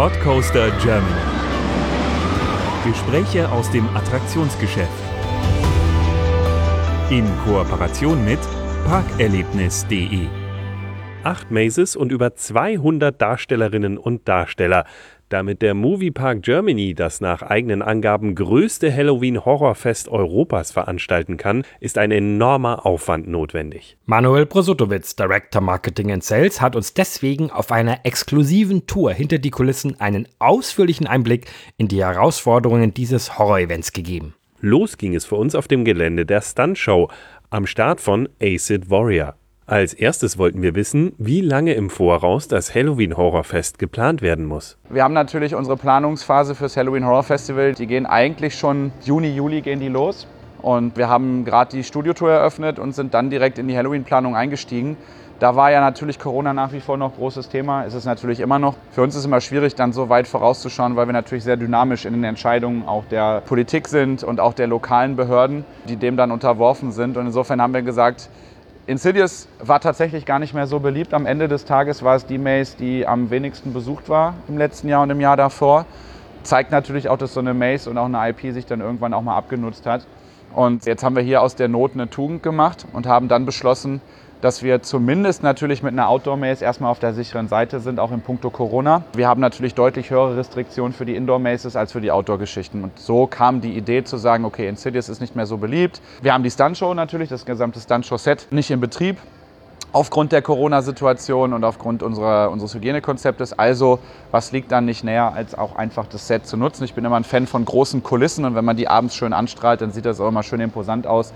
Podcoaster Germany. Gespräche aus dem Attraktionsgeschäft. In Kooperation mit parkerlebnis.de. Acht Mazes und über 200 Darstellerinnen und Darsteller. Damit der Moviepark Germany das nach eigenen Angaben größte Halloween-Horrorfest Europas veranstalten kann, ist ein enormer Aufwand notwendig. Manuel Prosutowitz, Director Marketing and Sales, hat uns deswegen auf einer exklusiven Tour hinter die Kulissen einen ausführlichen Einblick in die Herausforderungen dieses Horror-Events gegeben. Los ging es für uns auf dem Gelände der Stuntshow am Start von Acid Warrior. Als erstes wollten wir wissen, wie lange im Voraus das Halloween Horrorfest geplant werden muss. Wir haben natürlich unsere Planungsphase fürs Halloween Horror Festival. Die gehen eigentlich schon Juni, Juli gehen die los. Und wir haben gerade die Studiotour eröffnet und sind dann direkt in die Halloween-Planung eingestiegen. Da war ja natürlich Corona nach wie vor noch großes Thema, ist es natürlich immer noch. Für uns ist es immer schwierig, dann so weit vorauszuschauen, weil wir natürlich sehr dynamisch in den Entscheidungen auch der Politik sind und auch der lokalen Behörden, die dem dann unterworfen sind. Und insofern haben wir gesagt, Insidious war tatsächlich gar nicht mehr so beliebt. Am Ende des Tages war es die Maze, die am wenigsten besucht war im letzten Jahr und im Jahr davor. Zeigt natürlich auch, dass so eine Maze und auch eine IP sich dann irgendwann auch mal abgenutzt hat. Und jetzt haben wir hier aus der Not eine Tugend gemacht und haben dann beschlossen, dass wir zumindest natürlich mit einer Outdoor-Maze erstmal auf der sicheren Seite sind, auch in puncto Corona. Wir haben natürlich deutlich höhere Restriktionen für die Indoor-Mazes als für die Outdoor-Geschichten. Und so kam die Idee zu sagen, okay, Insidious ist nicht mehr so beliebt. Wir haben die Stuntshow natürlich, das gesamte Stuntshow-Set nicht in Betrieb aufgrund der Corona-Situation und aufgrund unserer, unseres Hygienekonzeptes. Also, was liegt dann nicht näher, als auch einfach das Set zu nutzen? Ich bin immer ein Fan von großen Kulissen und wenn man die abends schön anstrahlt, dann sieht das auch immer schön imposant aus.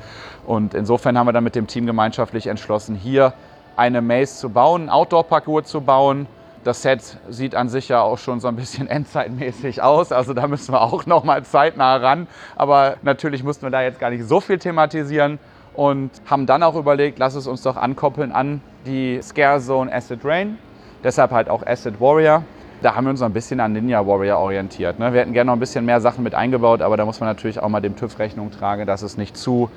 Und insofern haben wir dann mit dem Team gemeinschaftlich entschlossen, hier eine Maze zu bauen, einen Outdoor-Parcours zu bauen. Das Set sieht an sich ja auch schon so ein bisschen endzeitmäßig aus, also da müssen wir auch noch mal zeitnah ran. Aber natürlich mussten wir da jetzt gar nicht so viel thematisieren und haben dann auch überlegt, lass es uns doch ankoppeln an die Scare Zone Acid Rain. Deshalb halt auch Acid Warrior. Da haben wir uns noch ein bisschen an Ninja Warrior orientiert. Ne? Wir hätten gerne noch ein bisschen mehr Sachen mit eingebaut, aber da muss man natürlich auch mal dem TÜV Rechnung tragen, dass es nicht zu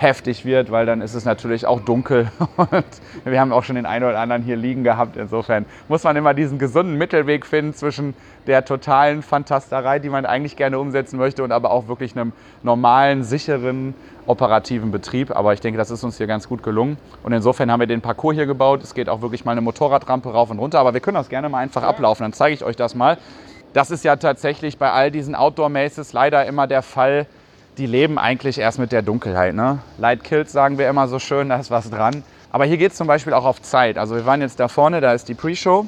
heftig wird, weil dann ist es natürlich auch dunkel und wir haben auch schon den einen oder anderen hier liegen gehabt. Insofern muss man immer diesen gesunden Mittelweg finden zwischen der totalen Fantasterei, die man eigentlich gerne umsetzen möchte und aber auch wirklich einem normalen, sicheren, operativen Betrieb. Aber ich denke, das ist uns hier ganz gut gelungen. Und insofern haben wir den Parcours hier gebaut. Es geht auch wirklich mal eine Motorradrampe rauf und runter, aber wir können das gerne mal einfach ablaufen. Dann zeige ich euch das mal. Das ist ja tatsächlich bei all diesen Outdoor-Maces leider immer der Fall, die leben eigentlich erst mit der Dunkelheit. Ne? Light kills, sagen wir immer so schön, da ist was dran. Aber hier geht es zum Beispiel auch auf Zeit. Also wir waren jetzt da vorne, da ist die Pre-Show.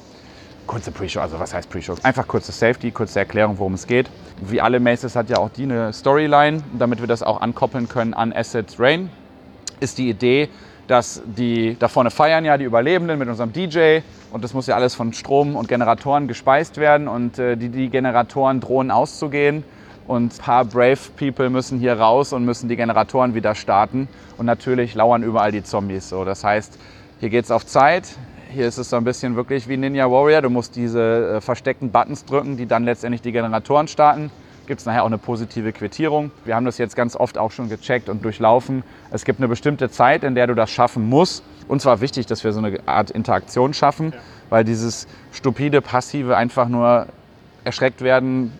Kurze Pre-Show, also was heißt Pre-Show? Einfach kurze Safety, kurze Erklärung, worum es geht. Wie alle Maces hat ja auch die eine Storyline. Damit wir das auch ankoppeln können an Acid Rain, ist die Idee, dass die da vorne feiern ja die Überlebenden mit unserem DJ und das muss ja alles von Strom und Generatoren gespeist werden und äh, die, die Generatoren drohen auszugehen und ein paar Brave People müssen hier raus und müssen die Generatoren wieder starten. Und natürlich lauern überall die Zombies. So, das heißt, hier geht es auf Zeit. Hier ist es so ein bisschen wirklich wie Ninja Warrior. Du musst diese äh, versteckten Buttons drücken, die dann letztendlich die Generatoren starten. Gibt es nachher auch eine positive Quittierung. Wir haben das jetzt ganz oft auch schon gecheckt und durchlaufen. Es gibt eine bestimmte Zeit, in der du das schaffen musst. Und zwar wichtig, dass wir so eine Art Interaktion schaffen, ja. weil dieses stupide, passive einfach nur erschreckt werden,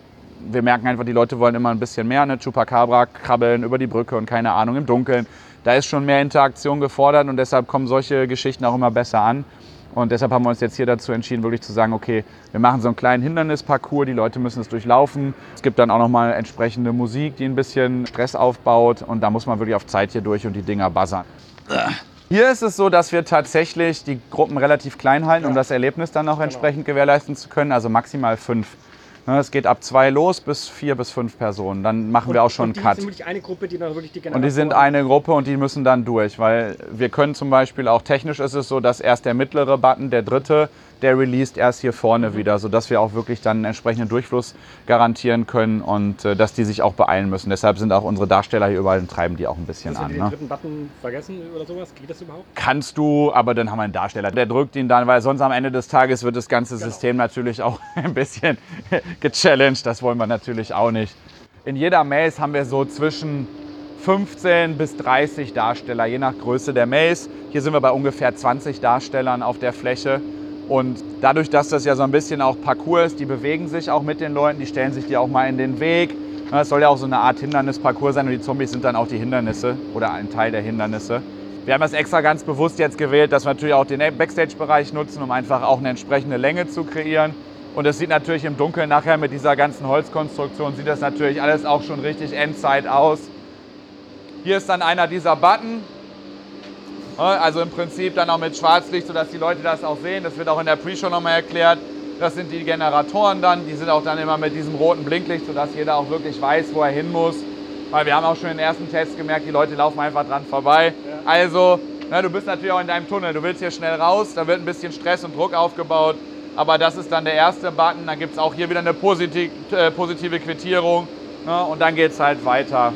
wir merken einfach, die Leute wollen immer ein bisschen mehr. Ne? Chupacabra, krabbeln über die Brücke und keine Ahnung, im Dunkeln. Da ist schon mehr Interaktion gefordert und deshalb kommen solche Geschichten auch immer besser an. Und deshalb haben wir uns jetzt hier dazu entschieden, wirklich zu sagen, okay, wir machen so einen kleinen Hindernisparcours, die Leute müssen es durchlaufen. Es gibt dann auch nochmal entsprechende Musik, die ein bisschen Stress aufbaut und da muss man wirklich auf Zeit hier durch und die Dinger buzzern. Hier ist es so, dass wir tatsächlich die Gruppen relativ klein halten, um das Erlebnis dann auch entsprechend gewährleisten zu können, also maximal fünf. Ne, es geht ab zwei los bis vier bis fünf Personen. Dann machen und, wir auch schon einen Cut. Und die sind wirklich eine Gruppe, die dann wirklich die Und die sind eine Gruppe und die müssen dann durch, weil wir können zum Beispiel auch technisch ist es so, dass erst der mittlere Button, der dritte, der released erst hier vorne mhm. wieder, sodass wir auch wirklich dann einen entsprechenden Durchfluss garantieren können und äh, dass die sich auch beeilen müssen. Deshalb sind auch unsere Darsteller hier überall und treiben die auch ein bisschen an. Kannst du den ne? dritten Button vergessen oder sowas? Geht das überhaupt? Kannst du, aber dann haben wir einen Darsteller. Der drückt ihn dann, weil sonst am Ende des Tages wird das ganze genau. System natürlich auch ein bisschen gechallenged. Das wollen wir natürlich auch nicht. In jeder Maze haben wir so zwischen 15 bis 30 Darsteller, je nach Größe der Maze. Hier sind wir bei ungefähr 20 Darstellern auf der Fläche. Und dadurch, dass das ja so ein bisschen auch Parcours ist, die bewegen sich auch mit den Leuten, die stellen sich dir auch mal in den Weg. Es soll ja auch so eine Art Hindernisparcours sein und die Zombies sind dann auch die Hindernisse oder ein Teil der Hindernisse. Wir haben das extra ganz bewusst jetzt gewählt, dass wir natürlich auch den Backstage-Bereich nutzen, um einfach auch eine entsprechende Länge zu kreieren. Und es sieht natürlich im Dunkeln nachher mit dieser ganzen Holzkonstruktion, sieht das natürlich alles auch schon richtig Endzeit aus. Hier ist dann einer dieser Button, also im Prinzip dann auch mit Schwarzlicht, sodass die Leute das auch sehen. Das wird auch in der Pre-Show nochmal erklärt. Das sind die Generatoren dann. Die sind auch dann immer mit diesem roten Blinklicht, sodass jeder auch wirklich weiß, wo er hin muss. Weil wir haben auch schon in den ersten Tests gemerkt, die Leute laufen einfach dran vorbei. Ja. Also, na, du bist natürlich auch in deinem Tunnel. Du willst hier schnell raus. Da wird ein bisschen Stress und Druck aufgebaut. Aber das ist dann der erste Button. Dann gibt es auch hier wieder eine positive, äh, positive Quittierung. Ne? Und dann geht es halt weiter.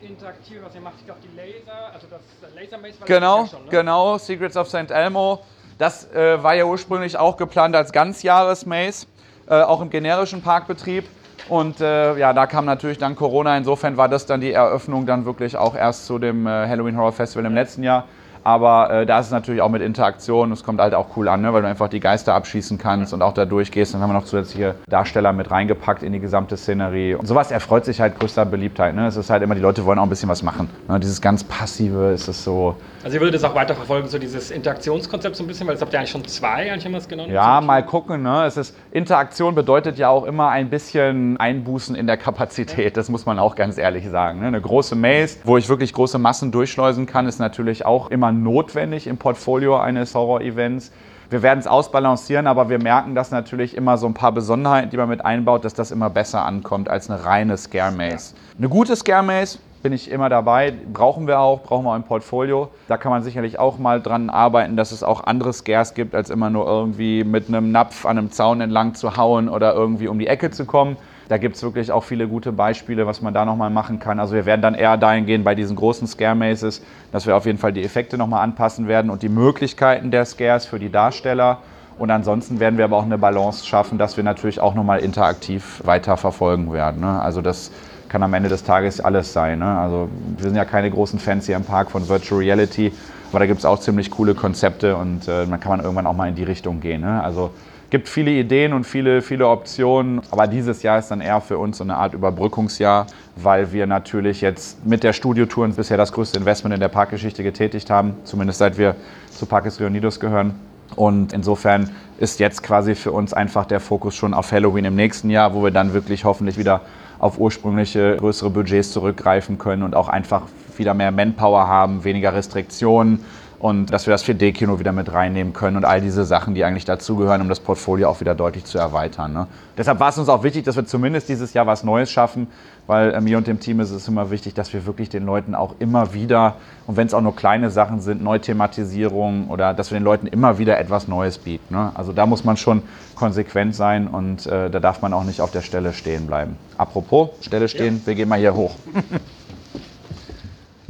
Interaktive, was ihr macht. Ich glaube, die Laser, also das Laser Maze war Genau, schon, ne? genau, Secrets of St. Elmo. Das äh, war ja ursprünglich auch geplant als Ganzjahres-Maze, äh, auch im generischen Parkbetrieb. Und äh, ja, da kam natürlich dann Corona. Insofern war das dann die Eröffnung dann wirklich auch erst zu dem äh, Halloween Horror Festival im letzten Jahr. Aber äh, da ist es natürlich auch mit Interaktion. Es kommt halt auch cool an, ne? weil du einfach die Geister abschießen kannst und auch da durchgehst. Dann haben wir noch zusätzliche Darsteller mit reingepackt in die gesamte Szenerie. Und sowas erfreut sich halt größter Beliebtheit. Ne? Es ist halt immer, die Leute wollen auch ein bisschen was machen. Ne? Dieses ganz Passive ist es so. Also ihr würdet das auch weiter verfolgen, so dieses Interaktionskonzept so ein bisschen, weil es habt ihr eigentlich schon zwei, eigentlich haben wir es genommen. Ja, mal gucken. Ne? Es ist, Interaktion bedeutet ja auch immer ein bisschen Einbußen in der Kapazität. Das muss man auch ganz ehrlich sagen. Ne? Eine große Maze, wo ich wirklich große Massen durchschleusen kann, ist natürlich auch immer notwendig im Portfolio eines Horror-Events. Wir werden es ausbalancieren, aber wir merken, dass natürlich immer so ein paar Besonderheiten, die man mit einbaut, dass das immer besser ankommt als eine reine Scare Maze. Eine gute Scare Maze bin ich immer dabei, brauchen wir auch, brauchen wir auch im Portfolio. Da kann man sicherlich auch mal dran arbeiten, dass es auch andere Scares gibt, als immer nur irgendwie mit einem Napf an einem Zaun entlang zu hauen oder irgendwie um die Ecke zu kommen. Da gibt es wirklich auch viele gute Beispiele, was man da nochmal machen kann. Also wir werden dann eher dahin gehen bei diesen großen Scare Maces, dass wir auf jeden Fall die Effekte nochmal anpassen werden und die Möglichkeiten der Scares für die Darsteller. Und ansonsten werden wir aber auch eine Balance schaffen, dass wir natürlich auch nochmal interaktiv weiter verfolgen werden. Ne? Also das kann am Ende des Tages alles sein. Ne? Also wir sind ja keine großen Fans hier im Park von Virtual Reality, aber da gibt es auch ziemlich coole Konzepte und äh, man kann man irgendwann auch mal in die Richtung gehen. Ne? Also gibt viele Ideen und viele, viele Optionen. Aber dieses Jahr ist dann eher für uns so eine Art Überbrückungsjahr, weil wir natürlich jetzt mit der Studiotour bisher das größte Investment in der Parkgeschichte getätigt haben, zumindest seit wir zu Parkes Leonidos gehören. Und insofern ist jetzt quasi für uns einfach der Fokus schon auf Halloween im nächsten Jahr, wo wir dann wirklich hoffentlich wieder auf ursprüngliche größere Budgets zurückgreifen können und auch einfach wieder mehr Manpower haben, weniger Restriktionen und dass wir das 4D-Kino wieder mit reinnehmen können und all diese Sachen, die eigentlich dazugehören, um das Portfolio auch wieder deutlich zu erweitern. Ne? Deshalb war es uns auch wichtig, dass wir zumindest dieses Jahr was Neues schaffen, weil äh, mir und dem Team ist es immer wichtig, dass wir wirklich den Leuten auch immer wieder, und wenn es auch nur kleine Sachen sind, Neuthematisierungen oder dass wir den Leuten immer wieder etwas Neues bieten. Ne? Also da muss man schon konsequent sein und äh, da darf man auch nicht auf der Stelle stehen bleiben. Apropos, Stelle stehen, ja. wir gehen mal hier hoch.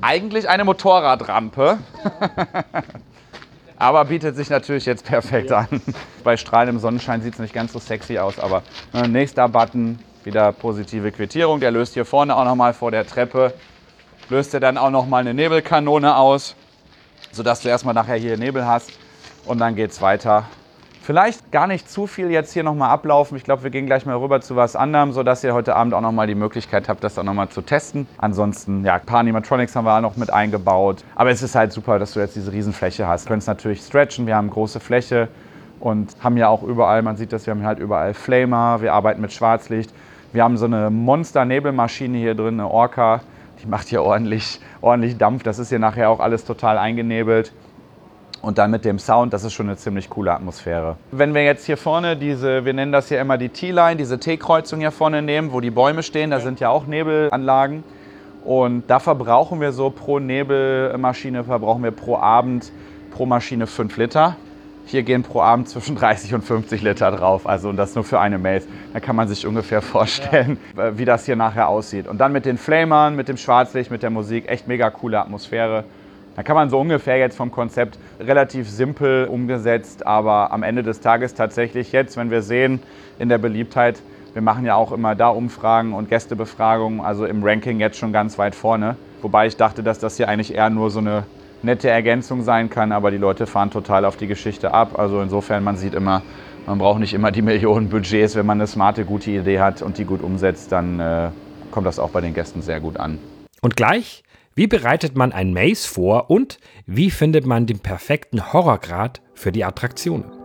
eigentlich eine Motorradrampe. aber bietet sich natürlich jetzt perfekt an. Bei strahlendem Sonnenschein sieht es nicht ganz so sexy aus, aber äh, nächster Button, wieder positive Quittierung. Der löst hier vorne auch nochmal vor der Treppe, löst er dann auch nochmal eine Nebelkanone aus, sodass du erstmal nachher hier Nebel hast und dann geht es weiter Vielleicht gar nicht zu viel jetzt hier nochmal ablaufen. Ich glaube, wir gehen gleich mal rüber zu was anderem, sodass ihr heute Abend auch nochmal die Möglichkeit habt, das auch nochmal zu testen. Ansonsten, ja, ein paar Animatronics haben wir auch noch mit eingebaut. Aber es ist halt super, dass du jetzt diese Riesenfläche hast. Du kannst natürlich stretchen, wir haben große Fläche und haben ja auch überall, man sieht das, wir haben halt überall Flamer, wir arbeiten mit Schwarzlicht. Wir haben so eine Monster-Nebelmaschine hier drin, eine Orca, die macht hier ordentlich, ordentlich Dampf. Das ist hier nachher auch alles total eingenebelt. Und dann mit dem Sound, das ist schon eine ziemlich coole Atmosphäre. Wenn wir jetzt hier vorne diese, wir nennen das hier immer die T-Line, diese T-Kreuzung hier vorne nehmen, wo die Bäume stehen, da sind ja auch Nebelanlagen. Und da verbrauchen wir so pro Nebelmaschine, verbrauchen wir pro Abend pro Maschine 5 Liter. Hier gehen pro Abend zwischen 30 und 50 Liter drauf. Also und das nur für eine Maze. Da kann man sich ungefähr vorstellen, ja. wie das hier nachher aussieht. Und dann mit den Flamern, mit dem Schwarzlicht, mit der Musik, echt mega coole Atmosphäre. Da kann man so ungefähr jetzt vom Konzept relativ simpel umgesetzt, aber am Ende des Tages tatsächlich jetzt, wenn wir sehen in der Beliebtheit, wir machen ja auch immer da Umfragen und Gästebefragungen, also im Ranking jetzt schon ganz weit vorne. Wobei ich dachte, dass das hier eigentlich eher nur so eine nette Ergänzung sein kann, aber die Leute fahren total auf die Geschichte ab. Also insofern, man sieht immer, man braucht nicht immer die Millionen Budgets. Wenn man eine smarte, gute Idee hat und die gut umsetzt, dann äh, kommt das auch bei den Gästen sehr gut an. Und gleich, wie bereitet man ein Maze vor und wie findet man den perfekten Horrorgrad für die Attraktionen?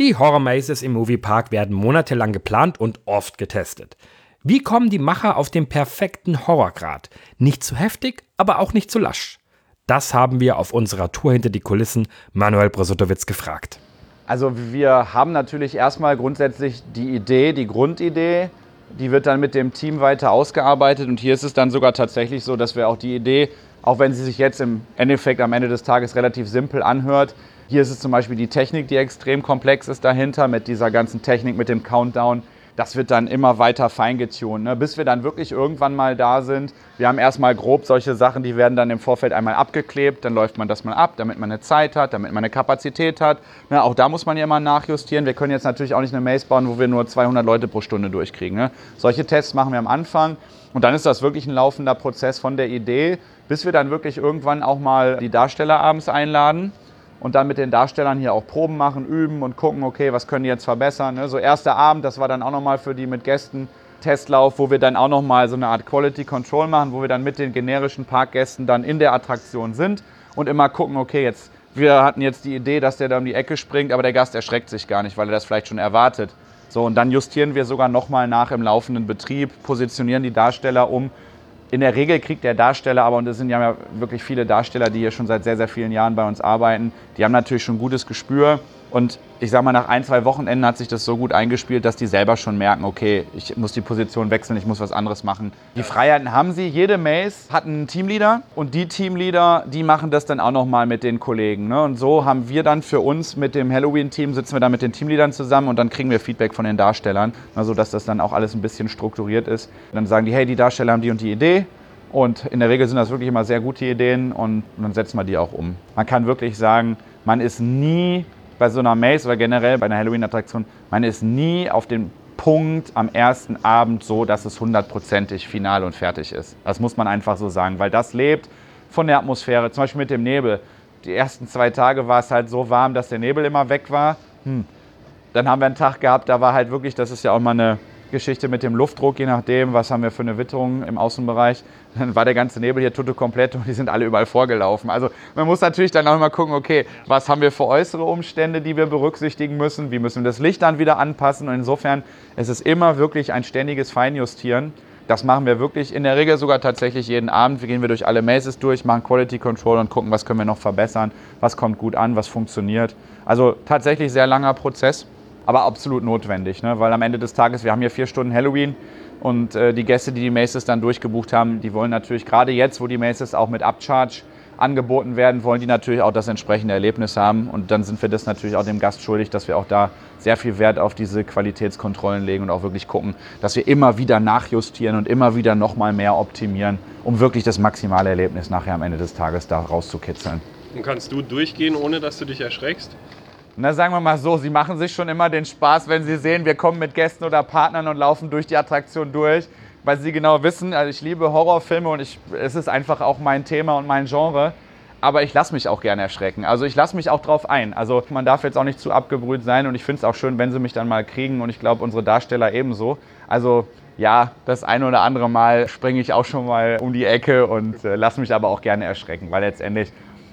Die Horror Mazes im Moviepark werden monatelang geplant und oft getestet. Wie kommen die Macher auf den perfekten Horrorgrad? Nicht zu heftig, aber auch nicht zu lasch. Das haben wir auf unserer Tour hinter die Kulissen Manuel Brosotowitz gefragt. Also wir haben natürlich erstmal grundsätzlich die Idee, die Grundidee, die wird dann mit dem Team weiter ausgearbeitet und hier ist es dann sogar tatsächlich so, dass wir auch die Idee, auch wenn sie sich jetzt im Endeffekt am Ende des Tages relativ simpel anhört, hier ist es zum Beispiel die Technik, die extrem komplex ist dahinter, mit dieser ganzen Technik, mit dem Countdown. Das wird dann immer weiter feingetunt, ne? bis wir dann wirklich irgendwann mal da sind. Wir haben erstmal grob solche Sachen, die werden dann im Vorfeld einmal abgeklebt, dann läuft man das mal ab, damit man eine Zeit hat, damit man eine Kapazität hat. Ne? Auch da muss man ja immer nachjustieren. Wir können jetzt natürlich auch nicht eine Maze bauen, wo wir nur 200 Leute pro Stunde durchkriegen. Ne? Solche Tests machen wir am Anfang und dann ist das wirklich ein laufender Prozess von der Idee, bis wir dann wirklich irgendwann auch mal die Darsteller abends einladen und dann mit den Darstellern hier auch Proben machen, üben und gucken, okay, was können die jetzt verbessern. Ne? So erster Abend, das war dann auch nochmal für die mit Gästen Testlauf, wo wir dann auch nochmal so eine Art Quality Control machen, wo wir dann mit den generischen Parkgästen dann in der Attraktion sind und immer gucken, okay, jetzt wir hatten jetzt die Idee, dass der da um die Ecke springt, aber der Gast erschreckt sich gar nicht, weil er das vielleicht schon erwartet. So, und dann justieren wir sogar nochmal nach im laufenden Betrieb, positionieren die Darsteller um in der Regel kriegt der Darsteller aber, und es sind ja wirklich viele Darsteller, die hier schon seit sehr, sehr vielen Jahren bei uns arbeiten, die haben natürlich schon gutes Gespür. Und ich sage mal, nach ein, zwei Wochenenden hat sich das so gut eingespielt, dass die selber schon merken, okay, ich muss die Position wechseln, ich muss was anderes machen. Die Freiheiten haben sie. Jede Maze hat einen Teamleader und die Teamleader, die machen das dann auch nochmal mit den Kollegen. Ne? Und so haben wir dann für uns mit dem Halloween-Team, sitzen wir dann mit den Teamleadern zusammen und dann kriegen wir Feedback von den Darstellern, also dass das dann auch alles ein bisschen strukturiert ist. dann sagen die, hey, die Darsteller haben die und die Idee, und in der Regel sind das wirklich immer sehr gute Ideen und dann setzen wir die auch um. Man kann wirklich sagen, man ist nie bei so einer Maze oder generell bei einer Halloween-Attraktion, man ist nie auf den Punkt am ersten Abend so, dass es hundertprozentig final und fertig ist. Das muss man einfach so sagen, weil das lebt von der Atmosphäre, zum Beispiel mit dem Nebel. Die ersten zwei Tage war es halt so warm, dass der Nebel immer weg war. Hm. Dann haben wir einen Tag gehabt, da war halt wirklich, das ist ja auch mal eine Geschichte mit dem Luftdruck, je nachdem, was haben wir für eine Witterung im Außenbereich. Dann war der ganze Nebel hier tutto komplett und die sind alle überall vorgelaufen. Also man muss natürlich dann auch immer gucken, okay, was haben wir für äußere Umstände, die wir berücksichtigen müssen, wie müssen wir das Licht dann wieder anpassen und insofern ist es immer wirklich ein ständiges Feinjustieren. Das machen wir wirklich in der Regel sogar tatsächlich jeden Abend. Wir gehen wir durch alle Mazes durch, machen Quality Control und gucken, was können wir noch verbessern, was kommt gut an, was funktioniert. Also tatsächlich sehr langer Prozess aber absolut notwendig, ne? weil am Ende des Tages, wir haben hier vier Stunden Halloween und äh, die Gäste, die die Maces dann durchgebucht haben, die wollen natürlich gerade jetzt, wo die Maces auch mit Upcharge angeboten werden, wollen die natürlich auch das entsprechende Erlebnis haben und dann sind wir das natürlich auch dem Gast schuldig, dass wir auch da sehr viel Wert auf diese Qualitätskontrollen legen und auch wirklich gucken, dass wir immer wieder nachjustieren und immer wieder nochmal mehr optimieren, um wirklich das maximale Erlebnis nachher am Ende des Tages da rauszukitzeln. Und kannst du durchgehen, ohne dass du dich erschreckst? Na, sagen wir mal so, sie machen sich schon immer den Spaß, wenn sie sehen, wir kommen mit Gästen oder Partnern und laufen durch die Attraktion durch, weil sie genau wissen, also ich liebe Horrorfilme und ich, es ist einfach auch mein Thema und mein Genre. Aber ich lasse mich auch gerne erschrecken. Also ich lasse mich auch drauf ein. Also man darf jetzt auch nicht zu abgebrüht sein und ich finde es auch schön, wenn sie mich dann mal kriegen und ich glaube unsere Darsteller ebenso. Also ja, das eine oder andere Mal springe ich auch schon mal um die Ecke und äh, lasse mich aber auch gerne erschrecken, weil letztendlich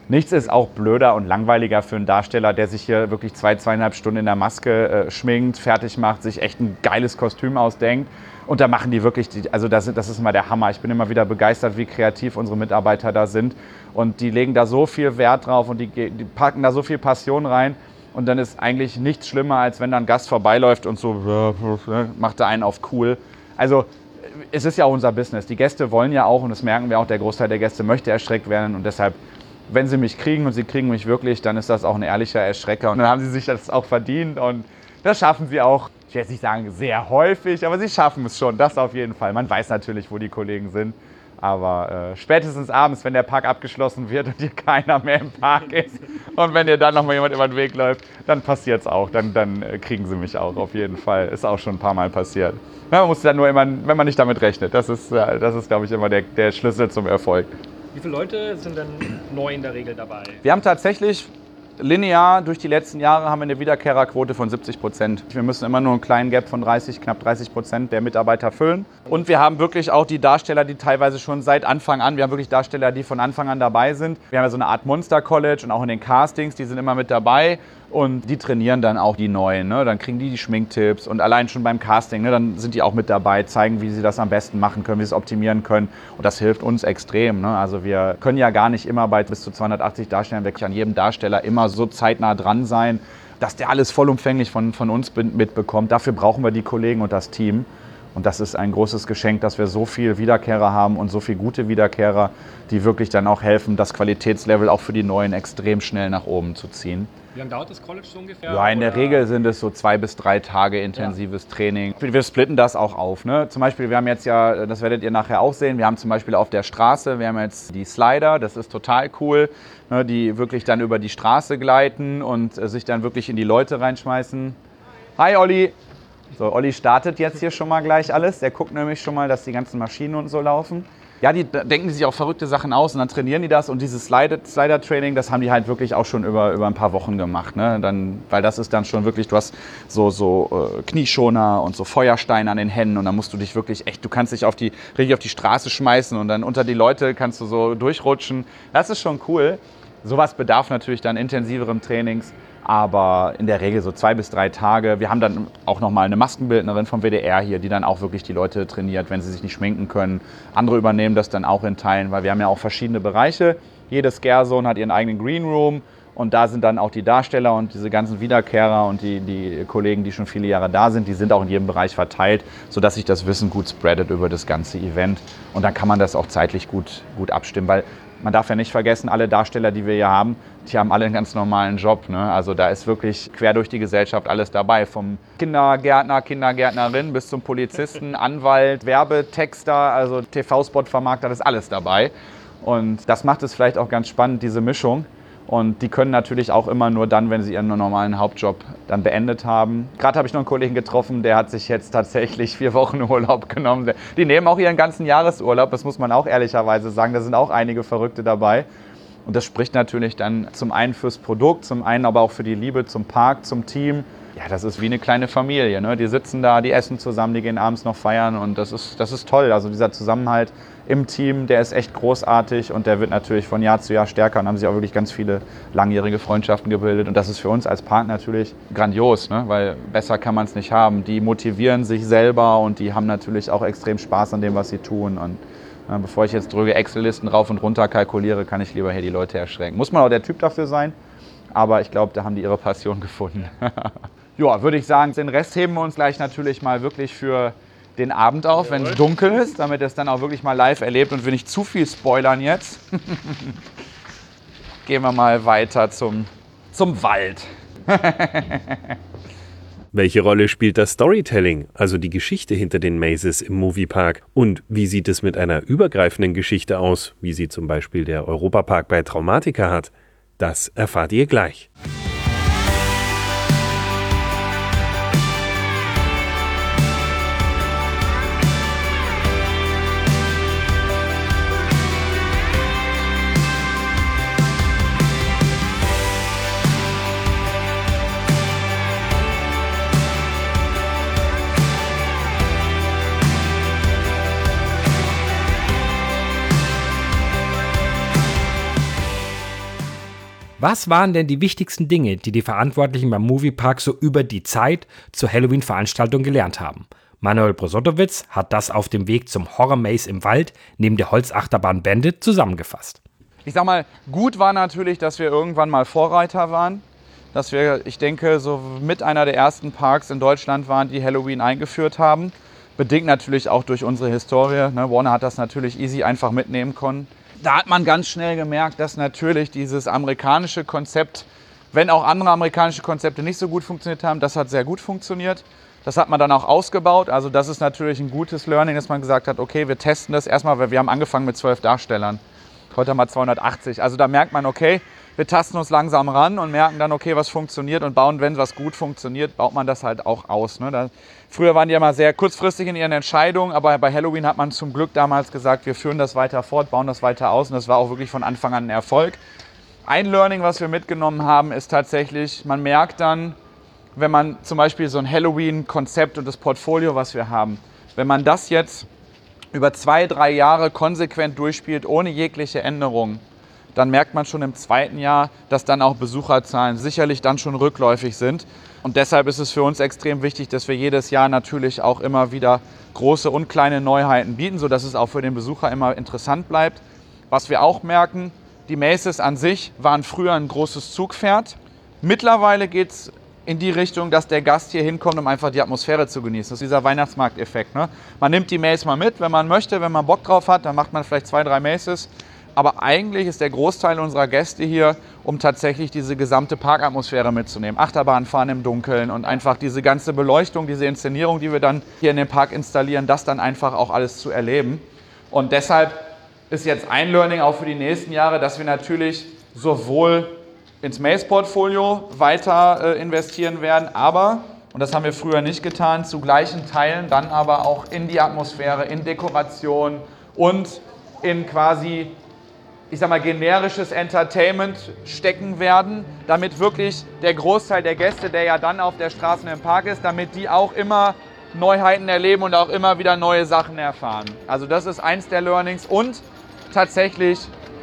Nichts ist auch blöder und langweiliger für einen Darsteller, der sich hier wirklich zwei, zweieinhalb Stunden in der Maske äh, schminkt, fertig macht, sich echt ein geiles Kostüm ausdenkt. Und da machen die wirklich, die, also das, das ist immer der Hammer. Ich bin immer wieder begeistert, wie kreativ unsere Mitarbeiter da sind. Und die legen da so viel Wert drauf und die, die packen da so viel Passion rein. Und dann ist eigentlich nichts schlimmer, als wenn da ein Gast vorbeiläuft und so ne, macht er einen auf cool. Also es ist ja auch unser Business. Die Gäste wollen ja auch, und das merken wir auch, der Großteil der Gäste möchte erschreckt werden. Und deshalb wenn sie mich kriegen und sie kriegen mich wirklich, dann ist das auch ein ehrlicher Erschrecker. Und dann haben sie sich das auch verdient und das schaffen sie auch, ich jetzt nicht sagen sehr häufig, aber sie schaffen es schon, das auf jeden Fall. Man weiß natürlich, wo die Kollegen sind. Aber äh, spätestens abends, wenn der Park abgeschlossen wird und hier keiner mehr im Park ist und wenn dir dann nochmal jemand über den Weg läuft, dann passiert es auch. Dann, dann äh, kriegen sie mich auch auf jeden Fall. Ist auch schon ein paar Mal passiert. Ja, man muss dann nur immer, wenn man nicht damit rechnet. Das ist, äh, ist glaube ich, immer der, der Schlüssel zum Erfolg. Wie viele Leute sind denn neu in der Regel dabei? Wir haben tatsächlich linear durch die letzten Jahre haben wir eine Wiederkehrerquote von 70 Prozent. Wir müssen immer nur einen kleinen Gap von 30, knapp 30 Prozent der Mitarbeiter füllen. Und wir haben wirklich auch die Darsteller, die teilweise schon seit Anfang an, wir haben wirklich Darsteller, die von Anfang an dabei sind. Wir haben ja so eine Art Monster College und auch in den Castings, die sind immer mit dabei. Und die trainieren dann auch die Neuen. Ne? Dann kriegen die die Schminktipps und allein schon beim Casting, ne, dann sind die auch mit dabei, zeigen, wie sie das am besten machen können, wie sie es optimieren können. Und das hilft uns extrem. Ne? Also wir können ja gar nicht immer bei bis zu 280 Darstellern wirklich an jedem Darsteller immer so zeitnah dran sein, dass der alles vollumfänglich von, von uns mitbekommt. Dafür brauchen wir die Kollegen und das Team. Und das ist ein großes Geschenk, dass wir so viele Wiederkehrer haben und so viele gute Wiederkehrer, die wirklich dann auch helfen, das Qualitätslevel auch für die Neuen extrem schnell nach oben zu ziehen. Wie lange dauert das College so ungefähr? Ja, in der Oder- Regel sind es so zwei bis drei Tage intensives Training. Wir splitten das auch auf. Ne? Zum Beispiel, wir haben jetzt ja, das werdet ihr nachher auch sehen, wir haben zum Beispiel auf der Straße, wir haben jetzt die Slider, das ist total cool, ne? die wirklich dann über die Straße gleiten und äh, sich dann wirklich in die Leute reinschmeißen. Hi Olli! So, Olli startet jetzt hier schon mal gleich alles. Der guckt nämlich schon mal, dass die ganzen Maschinen und so laufen. Ja, die denken sich auch verrückte Sachen aus und dann trainieren die das und dieses Slider- Slider-Training, das haben die halt wirklich auch schon über, über ein paar Wochen gemacht. Ne? Dann, weil das ist dann schon wirklich, du hast so, so äh, Knieschoner und so Feuersteine an den Händen und dann musst du dich wirklich echt, du kannst dich auf die, richtig auf die Straße schmeißen und dann unter die Leute kannst du so durchrutschen. Das ist schon cool. Sowas bedarf natürlich dann intensiverem Trainings, aber in der Regel so zwei bis drei Tage. Wir haben dann auch nochmal eine Maskenbildnerin vom WDR hier, die dann auch wirklich die Leute trainiert, wenn sie sich nicht schminken können. Andere übernehmen das dann auch in Teilen, weil wir haben ja auch verschiedene Bereiche. Jede Scare-Zone hat ihren eigenen Green Room und da sind dann auch die Darsteller und diese ganzen Wiederkehrer und die, die Kollegen, die schon viele Jahre da sind, die sind auch in jedem Bereich verteilt, sodass sich das Wissen gut spreadet über das ganze Event. Und dann kann man das auch zeitlich gut, gut abstimmen, weil man darf ja nicht vergessen, alle Darsteller, die wir hier haben, die haben alle einen ganz normalen Job. Ne? Also da ist wirklich quer durch die Gesellschaft alles dabei. Vom Kindergärtner, Kindergärtnerin bis zum Polizisten, Anwalt, Werbetexter, also TV-Spot-Vermarkter, das ist alles dabei. Und das macht es vielleicht auch ganz spannend, diese Mischung. Und die können natürlich auch immer nur dann, wenn sie ihren normalen Hauptjob dann beendet haben. Gerade habe ich noch einen Kollegen getroffen, der hat sich jetzt tatsächlich vier Wochen Urlaub genommen. Die nehmen auch ihren ganzen Jahresurlaub, das muss man auch ehrlicherweise sagen. Da sind auch einige Verrückte dabei. Und das spricht natürlich dann zum einen fürs Produkt, zum einen aber auch für die Liebe zum Park, zum Team. Ja, das ist wie eine kleine Familie. Ne? Die sitzen da, die essen zusammen, die gehen abends noch feiern und das ist, das ist toll. Also dieser Zusammenhalt im Team, der ist echt großartig und der wird natürlich von Jahr zu Jahr stärker und haben sich auch wirklich ganz viele langjährige Freundschaften gebildet. Und das ist für uns als Park natürlich grandios, ne? weil besser kann man es nicht haben. Die motivieren sich selber und die haben natürlich auch extrem Spaß an dem, was sie tun. Und äh, bevor ich jetzt drücke Excel-Listen rauf und runter kalkuliere, kann ich lieber hier die Leute erschrecken. Muss man auch der Typ dafür sein, aber ich glaube, da haben die ihre Passion gefunden. ja, würde ich sagen, den Rest heben wir uns gleich natürlich mal wirklich für den Abend auf, wenn es dunkel ist, damit ihr es dann auch wirklich mal live erlebt und wir nicht zu viel spoilern jetzt. Gehen wir mal weiter zum, zum Wald. Welche Rolle spielt das Storytelling, also die Geschichte hinter den Mazes im Moviepark? Und wie sieht es mit einer übergreifenden Geschichte aus, wie sie zum Beispiel der Europapark bei Traumatica hat? Das erfahrt ihr gleich. Was waren denn die wichtigsten Dinge, die die Verantwortlichen beim Moviepark so über die Zeit zur Halloween-Veranstaltung gelernt haben? Manuel Brosotowitz hat das auf dem Weg zum Horror Maze im Wald neben der Holzachterbahn Bandit zusammengefasst. Ich sag mal, gut war natürlich, dass wir irgendwann mal Vorreiter waren. Dass wir, ich denke, so mit einer der ersten Parks in Deutschland waren, die Halloween eingeführt haben. Bedingt natürlich auch durch unsere Historie. Ne? Warner hat das natürlich easy einfach mitnehmen können. Da hat man ganz schnell gemerkt, dass natürlich dieses amerikanische Konzept, wenn auch andere amerikanische Konzepte nicht so gut funktioniert haben, das hat sehr gut funktioniert. Das hat man dann auch ausgebaut. Also das ist natürlich ein gutes Learning, dass man gesagt hat, okay, wir testen das erstmal, weil wir haben angefangen mit zwölf Darstellern. Heute haben wir 280. Also da merkt man, okay, wir tasten uns langsam ran und merken dann, okay, was funktioniert und bauen, wenn was gut funktioniert, baut man das halt auch aus. Ne? Da, früher waren die immer sehr kurzfristig in ihren Entscheidungen, aber bei Halloween hat man zum Glück damals gesagt, wir führen das weiter fort, bauen das weiter aus und das war auch wirklich von Anfang an ein Erfolg. Ein Learning, was wir mitgenommen haben, ist tatsächlich, man merkt dann, wenn man zum Beispiel so ein Halloween-Konzept und das Portfolio, was wir haben, wenn man das jetzt über zwei, drei Jahre konsequent durchspielt, ohne jegliche Änderung, dann merkt man schon im zweiten Jahr, dass dann auch Besucherzahlen sicherlich dann schon rückläufig sind. Und deshalb ist es für uns extrem wichtig, dass wir jedes Jahr natürlich auch immer wieder große und kleine Neuheiten bieten, sodass es auch für den Besucher immer interessant bleibt. Was wir auch merken, die Maces an sich waren früher ein großes Zugpferd. Mittlerweile geht es in die Richtung, dass der Gast hier hinkommt, um einfach die Atmosphäre zu genießen. Das ist dieser Weihnachtsmarkteffekt. Ne? Man nimmt die Mace mal mit, wenn man möchte, wenn man Bock drauf hat, dann macht man vielleicht zwei, drei Maces. Aber eigentlich ist der Großteil unserer Gäste hier, um tatsächlich diese gesamte Parkatmosphäre mitzunehmen. Achterbahnfahren im Dunkeln und einfach diese ganze Beleuchtung, diese Inszenierung, die wir dann hier in den Park installieren, das dann einfach auch alles zu erleben. Und deshalb ist jetzt ein Learning auch für die nächsten Jahre, dass wir natürlich sowohl ins Maze-Portfolio weiter äh, investieren werden, aber, und das haben wir früher nicht getan, zu gleichen Teilen dann aber auch in die Atmosphäre, in Dekoration und in quasi, ich sag mal, generisches Entertainment stecken werden, damit wirklich der Großteil der Gäste, der ja dann auf der Straße im Park ist, damit die auch immer Neuheiten erleben und auch immer wieder neue Sachen erfahren. Also das ist eins der Learnings und tatsächlich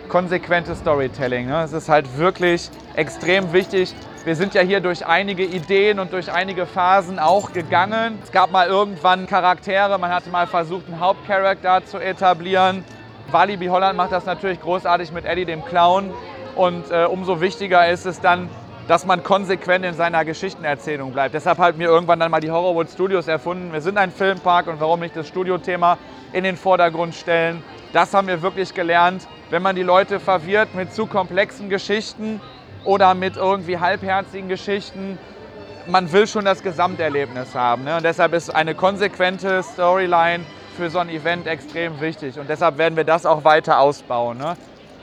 konsequentes Storytelling. Ne? Es ist halt wirklich extrem wichtig. Wir sind ja hier durch einige Ideen und durch einige Phasen auch gegangen. Es gab mal irgendwann Charaktere, man hatte mal versucht, einen Hauptcharakter zu etablieren. Walibi Holland macht das natürlich großartig mit Eddie dem Clown. Und äh, umso wichtiger ist es dann, dass man konsequent in seiner Geschichtenerzählung bleibt. Deshalb haben wir irgendwann dann mal die Horrorwood Studios erfunden. Wir sind ein Filmpark und warum nicht das Studiothema in den Vordergrund stellen. Das haben wir wirklich gelernt wenn man die Leute verwirrt mit zu komplexen Geschichten oder mit irgendwie halbherzigen Geschichten. Man will schon das Gesamterlebnis haben. Ne? Und deshalb ist eine konsequente Storyline für so ein Event extrem wichtig. Und deshalb werden wir das auch weiter ausbauen. Ne?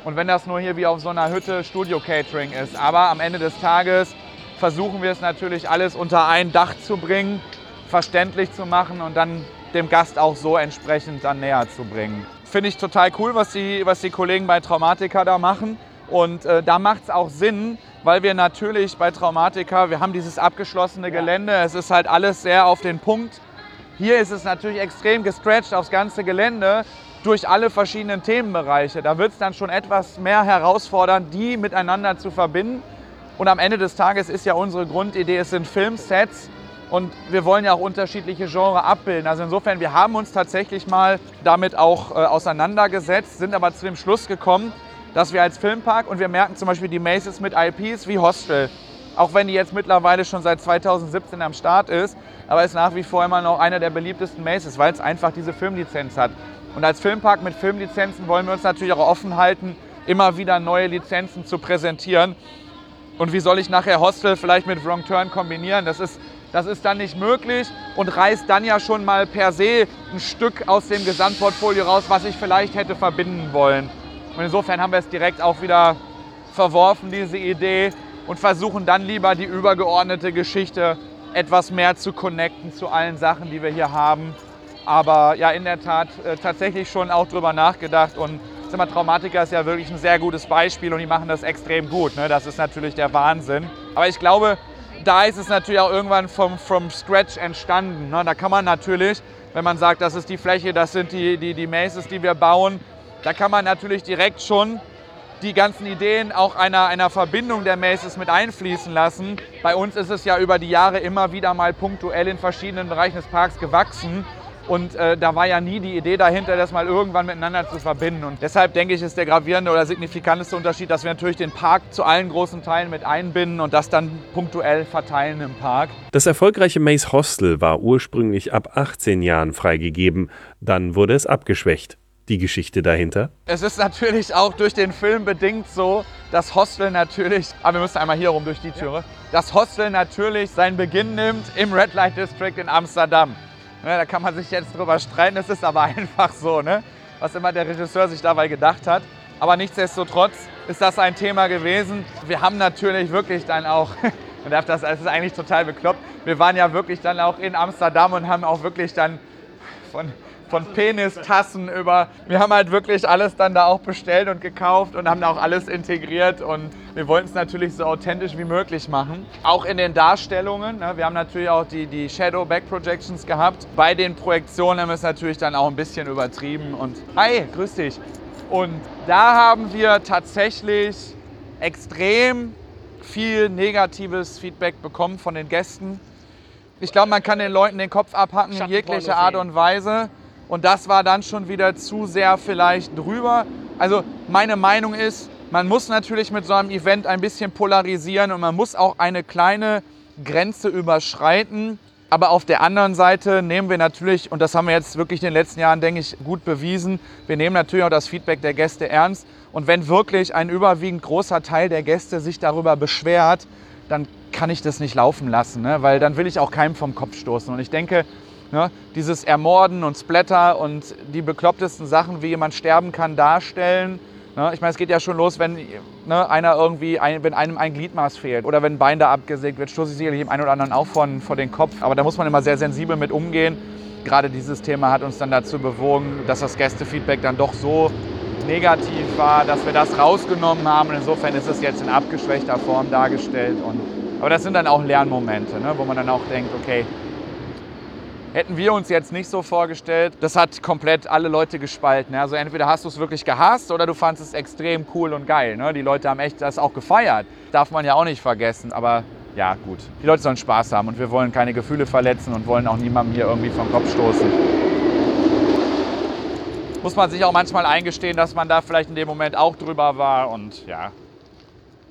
Und wenn das nur hier wie auf so einer Hütte Studio-Catering ist. Aber am Ende des Tages versuchen wir es natürlich alles unter ein Dach zu bringen, verständlich zu machen und dann dem Gast auch so entsprechend dann näher zu bringen finde ich total cool, was die, was die Kollegen bei Traumatica da machen. Und äh, da macht es auch Sinn, weil wir natürlich bei Traumatica, wir haben dieses abgeschlossene Gelände, es ist halt alles sehr auf den Punkt. Hier ist es natürlich extrem gestretched aufs ganze Gelände durch alle verschiedenen Themenbereiche. Da wird es dann schon etwas mehr herausfordern, die miteinander zu verbinden. Und am Ende des Tages ist ja unsere Grundidee, es sind Filmsets, und wir wollen ja auch unterschiedliche Genres abbilden. Also insofern, wir haben uns tatsächlich mal damit auch äh, auseinandergesetzt, sind aber zu dem Schluss gekommen, dass wir als Filmpark und wir merken zum Beispiel die Maces mit IPs wie Hostel, auch wenn die jetzt mittlerweile schon seit 2017 am Start ist, aber ist nach wie vor immer noch einer der beliebtesten Maces, weil es einfach diese Filmlizenz hat. Und als Filmpark mit Filmlizenzen wollen wir uns natürlich auch offen halten, immer wieder neue Lizenzen zu präsentieren. Und wie soll ich nachher Hostel vielleicht mit Wrong Turn kombinieren? Das ist das ist dann nicht möglich und reißt dann ja schon mal per se ein Stück aus dem Gesamtportfolio raus, was ich vielleicht hätte verbinden wollen. Und insofern haben wir es direkt auch wieder verworfen, diese Idee, und versuchen dann lieber die übergeordnete Geschichte etwas mehr zu connecten zu allen Sachen, die wir hier haben. Aber ja, in der Tat äh, tatsächlich schon auch drüber nachgedacht und Zimmer Traumatiker ist ja wirklich ein sehr gutes Beispiel und die machen das extrem gut. Ne? Das ist natürlich der Wahnsinn. Aber ich glaube, da ist es natürlich auch irgendwann vom, from Scratch entstanden. Ne? Da kann man natürlich, wenn man sagt, das ist die Fläche, das sind die, die, die Maces, die wir bauen, da kann man natürlich direkt schon die ganzen Ideen auch einer, einer Verbindung der Maces mit einfließen lassen. Bei uns ist es ja über die Jahre immer wieder mal punktuell in verschiedenen Bereichen des Parks gewachsen. Und äh, da war ja nie die Idee dahinter, das mal irgendwann miteinander zu verbinden. Und deshalb denke ich, ist der gravierende oder signifikanteste Unterschied, dass wir natürlich den Park zu allen großen Teilen mit einbinden und das dann punktuell verteilen im Park. Das erfolgreiche Maze Hostel war ursprünglich ab 18 Jahren freigegeben. Dann wurde es abgeschwächt. Die Geschichte dahinter? Es ist natürlich auch durch den Film bedingt so, dass Hostel natürlich, aber wir müssen einmal hier rum durch die Türe, dass Hostel natürlich seinen Beginn nimmt im Red Light District in Amsterdam. Ne, da kann man sich jetzt drüber streiten, es ist aber einfach so, ne? was immer der Regisseur sich dabei gedacht hat. Aber nichtsdestotrotz ist das ein Thema gewesen. Wir haben natürlich wirklich dann auch, man darf das, es ist eigentlich total bekloppt, wir waren ja wirklich dann auch in Amsterdam und haben auch wirklich dann von von Penistassen über. Wir haben halt wirklich alles dann da auch bestellt und gekauft und haben da auch alles integriert und wir wollten es natürlich so authentisch wie möglich machen. Auch in den Darstellungen. Ne? Wir haben natürlich auch die, die Shadow Back Projections gehabt. Bei den Projektionen haben wir es natürlich dann auch ein bisschen übertrieben und hi, grüß dich. Und da haben wir tatsächlich extrem viel negatives Feedback bekommen von den Gästen. Ich glaube, man kann den Leuten den Kopf abhacken in jeglicher Art und Weise. Und das war dann schon wieder zu sehr vielleicht drüber. Also meine Meinung ist, man muss natürlich mit so einem Event ein bisschen polarisieren und man muss auch eine kleine Grenze überschreiten. Aber auf der anderen Seite nehmen wir natürlich, und das haben wir jetzt wirklich in den letzten Jahren, denke ich, gut bewiesen, wir nehmen natürlich auch das Feedback der Gäste ernst. Und wenn wirklich ein überwiegend großer Teil der Gäste sich darüber beschwert, dann kann ich das nicht laufen lassen, ne? weil dann will ich auch keinem vom Kopf stoßen. Und ich denke, Ne? Dieses Ermorden und Splatter und die beklopptesten Sachen, wie jemand sterben kann, darstellen. Ne? Ich meine, es geht ja schon los, wenn ne, einer irgendwie, ein, wenn einem ein Gliedmaß fehlt oder wenn ein Bein da abgesägt wird, stoße ich sicherlich dem einen oder anderen auch von, vor den Kopf. Aber da muss man immer sehr sensibel mit umgehen. Gerade dieses Thema hat uns dann dazu bewogen, dass das Gästefeedback dann doch so negativ war, dass wir das rausgenommen haben. Und insofern ist es jetzt in abgeschwächter Form dargestellt. Und, aber das sind dann auch Lernmomente, ne, wo man dann auch denkt, okay, hätten wir uns jetzt nicht so vorgestellt. Das hat komplett alle Leute gespalten. Also entweder hast du es wirklich gehasst oder du fandest es extrem cool und geil. Ne? Die Leute haben echt das auch gefeiert. Darf man ja auch nicht vergessen. Aber ja, gut. Die Leute sollen Spaß haben und wir wollen keine Gefühle verletzen und wollen auch niemandem hier irgendwie vom Kopf stoßen. Muss man sich auch manchmal eingestehen, dass man da vielleicht in dem Moment auch drüber war und ja.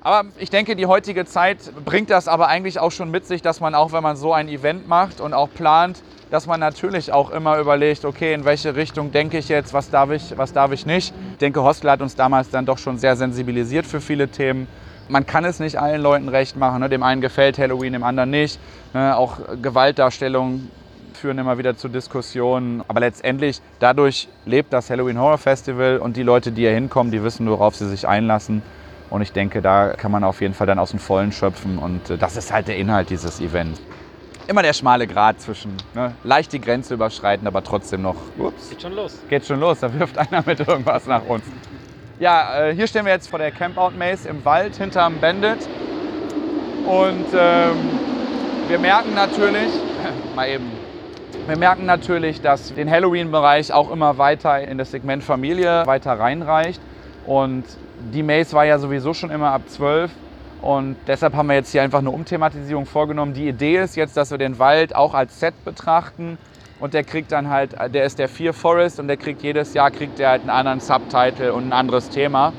Aber ich denke, die heutige Zeit bringt das aber eigentlich auch schon mit sich, dass man auch, wenn man so ein Event macht und auch plant, dass man natürlich auch immer überlegt, okay, in welche Richtung denke ich jetzt, was darf ich, was darf ich nicht. Ich denke, Hostel hat uns damals dann doch schon sehr sensibilisiert für viele Themen. Man kann es nicht allen Leuten recht machen. Ne? Dem einen gefällt Halloween, dem anderen nicht. Ne? Auch Gewaltdarstellungen führen immer wieder zu Diskussionen. Aber letztendlich, dadurch lebt das Halloween Horror Festival und die Leute, die hier hinkommen, die wissen, worauf sie sich einlassen. Und ich denke, da kann man auf jeden Fall dann aus dem Vollen schöpfen. Und äh, das ist halt der Inhalt dieses Events immer der schmale Grat zwischen ne, leicht die Grenze überschreiten, aber trotzdem noch. Ups. Geht schon los. Geht schon los, da wirft einer mit irgendwas nach uns. Ja, äh, hier stehen wir jetzt vor der Campout Maze im Wald hinterm Bandit. Und ähm, wir merken natürlich, mal eben, wir merken natürlich, dass den Halloween-Bereich auch immer weiter in das Segment Familie weiter reinreicht. Und die Maze war ja sowieso schon immer ab 12 und deshalb haben wir jetzt hier einfach eine Umthematisierung vorgenommen. Die Idee ist jetzt, dass wir den Wald auch als Set betrachten. Und der kriegt dann halt, der ist der Fear Forest und der kriegt jedes Jahr kriegt der halt einen anderen Subtitle und ein anderes Thema.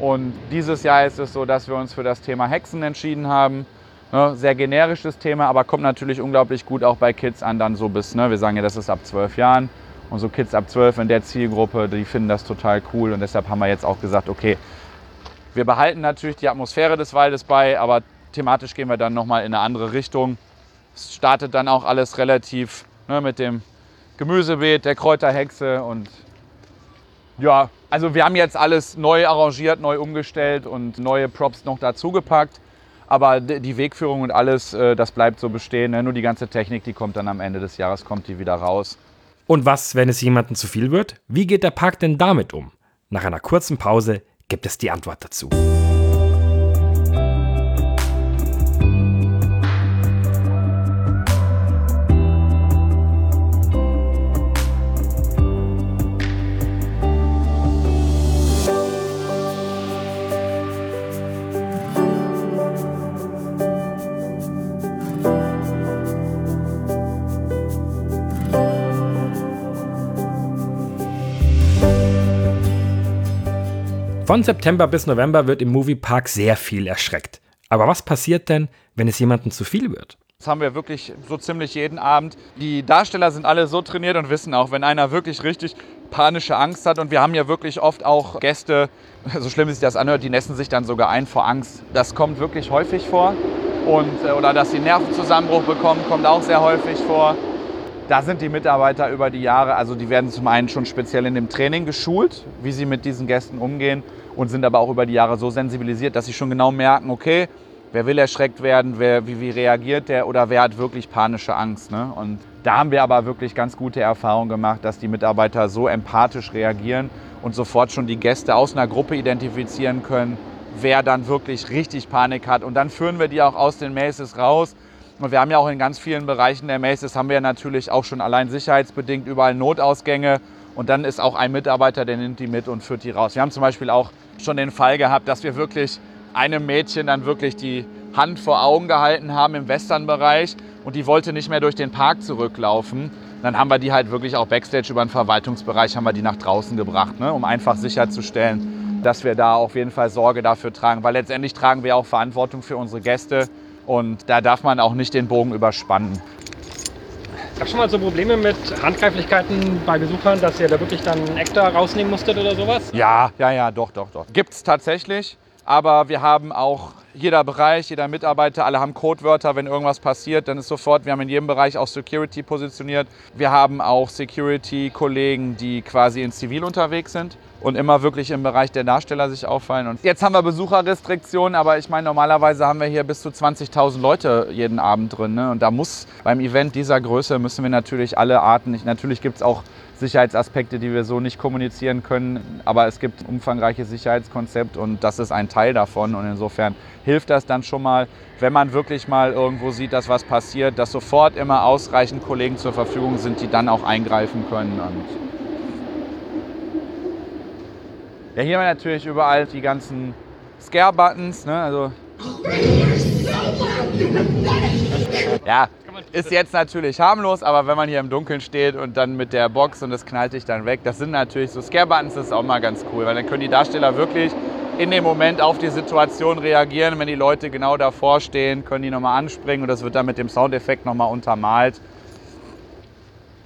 Und dieses Jahr ist es so, dass wir uns für das Thema Hexen entschieden haben. Ne, sehr generisches Thema, aber kommt natürlich unglaublich gut auch bei Kids an, dann so bis, ne, wir sagen ja, das ist ab zwölf Jahren. Und so Kids ab zwölf in der Zielgruppe, die finden das total cool. Und deshalb haben wir jetzt auch gesagt, okay, wir behalten natürlich die Atmosphäre des Waldes bei, aber thematisch gehen wir dann nochmal in eine andere Richtung. Es startet dann auch alles relativ ne, mit dem Gemüsebeet, der Kräuterhexe und ja, also wir haben jetzt alles neu arrangiert, neu umgestellt und neue Props noch dazugepackt. Aber die Wegführung und alles, äh, das bleibt so bestehen. Ne? Nur die ganze Technik, die kommt dann am Ende des Jahres, kommt die wieder raus. Und was, wenn es jemandem zu viel wird? Wie geht der Park denn damit um? Nach einer kurzen Pause gibt es die Antwort dazu. Von September bis November wird im Moviepark sehr viel erschreckt. Aber was passiert denn, wenn es jemandem zu viel wird? Das haben wir wirklich so ziemlich jeden Abend. Die Darsteller sind alle so trainiert und wissen auch, wenn einer wirklich richtig panische Angst hat. Und wir haben ja wirklich oft auch Gäste, so schlimm sich das anhört, die nässen sich dann sogar ein vor Angst. Das kommt wirklich häufig vor. Und, äh, oder dass sie Nervenzusammenbruch bekommen, kommt auch sehr häufig vor. Da sind die Mitarbeiter über die Jahre, also die werden zum einen schon speziell in dem Training geschult, wie sie mit diesen Gästen umgehen und sind aber auch über die Jahre so sensibilisiert, dass sie schon genau merken, okay, wer will erschreckt werden, wer, wie, wie reagiert der oder wer hat wirklich panische Angst. Ne? Und da haben wir aber wirklich ganz gute Erfahrungen gemacht, dass die Mitarbeiter so empathisch reagieren und sofort schon die Gäste aus einer Gruppe identifizieren können, wer dann wirklich richtig Panik hat. Und dann führen wir die auch aus den Maces raus und wir haben ja auch in ganz vielen Bereichen der Maces haben wir natürlich auch schon allein sicherheitsbedingt überall Notausgänge. Und dann ist auch ein Mitarbeiter, der nimmt die mit und führt die raus. Wir haben zum Beispiel auch schon den Fall gehabt, dass wir wirklich einem Mädchen dann wirklich die Hand vor Augen gehalten haben im Westernbereich und die wollte nicht mehr durch den Park zurücklaufen. Dann haben wir die halt wirklich auch backstage über den Verwaltungsbereich haben wir die nach draußen gebracht, ne, um einfach sicherzustellen, dass wir da auf jeden Fall Sorge dafür tragen, weil letztendlich tragen wir auch Verantwortung für unsere Gäste und da darf man auch nicht den Bogen überspannen. Gab schon mal so Probleme mit Handgreiflichkeiten bei Besuchern, dass ihr da wirklich dann einen Ektar rausnehmen musstet oder sowas? Ja, ja, ja, doch, doch, doch. Gibt es tatsächlich. Aber wir haben auch jeder Bereich, jeder Mitarbeiter, alle haben Codewörter, wenn irgendwas passiert, dann ist sofort, wir haben in jedem Bereich auch Security positioniert. Wir haben auch Security-Kollegen, die quasi in Zivil unterwegs sind und immer wirklich im Bereich der Darsteller sich auffallen. Und jetzt haben wir Besucherrestriktionen, aber ich meine, normalerweise haben wir hier bis zu 20.000 Leute jeden Abend drin. Ne? Und da muss beim Event dieser Größe müssen wir natürlich alle Arten, natürlich gibt es auch Sicherheitsaspekte, die wir so nicht kommunizieren können, aber es gibt ein umfangreiches Sicherheitskonzept und das ist ein Teil davon. Und insofern hilft das dann schon mal, wenn man wirklich mal irgendwo sieht, dass was passiert, dass sofort immer ausreichend Kollegen zur Verfügung sind, die dann auch eingreifen können. Ja, hier haben wir natürlich überall die ganzen Scare-Buttons. Ne? Also ja, ist jetzt natürlich harmlos, aber wenn man hier im Dunkeln steht und dann mit der Box und das knallt dich dann weg, das sind natürlich so Scare-Buttons, das ist auch mal ganz cool, weil dann können die Darsteller wirklich in dem Moment auf die Situation reagieren. Wenn die Leute genau davor stehen, können die nochmal anspringen und das wird dann mit dem Soundeffekt nochmal untermalt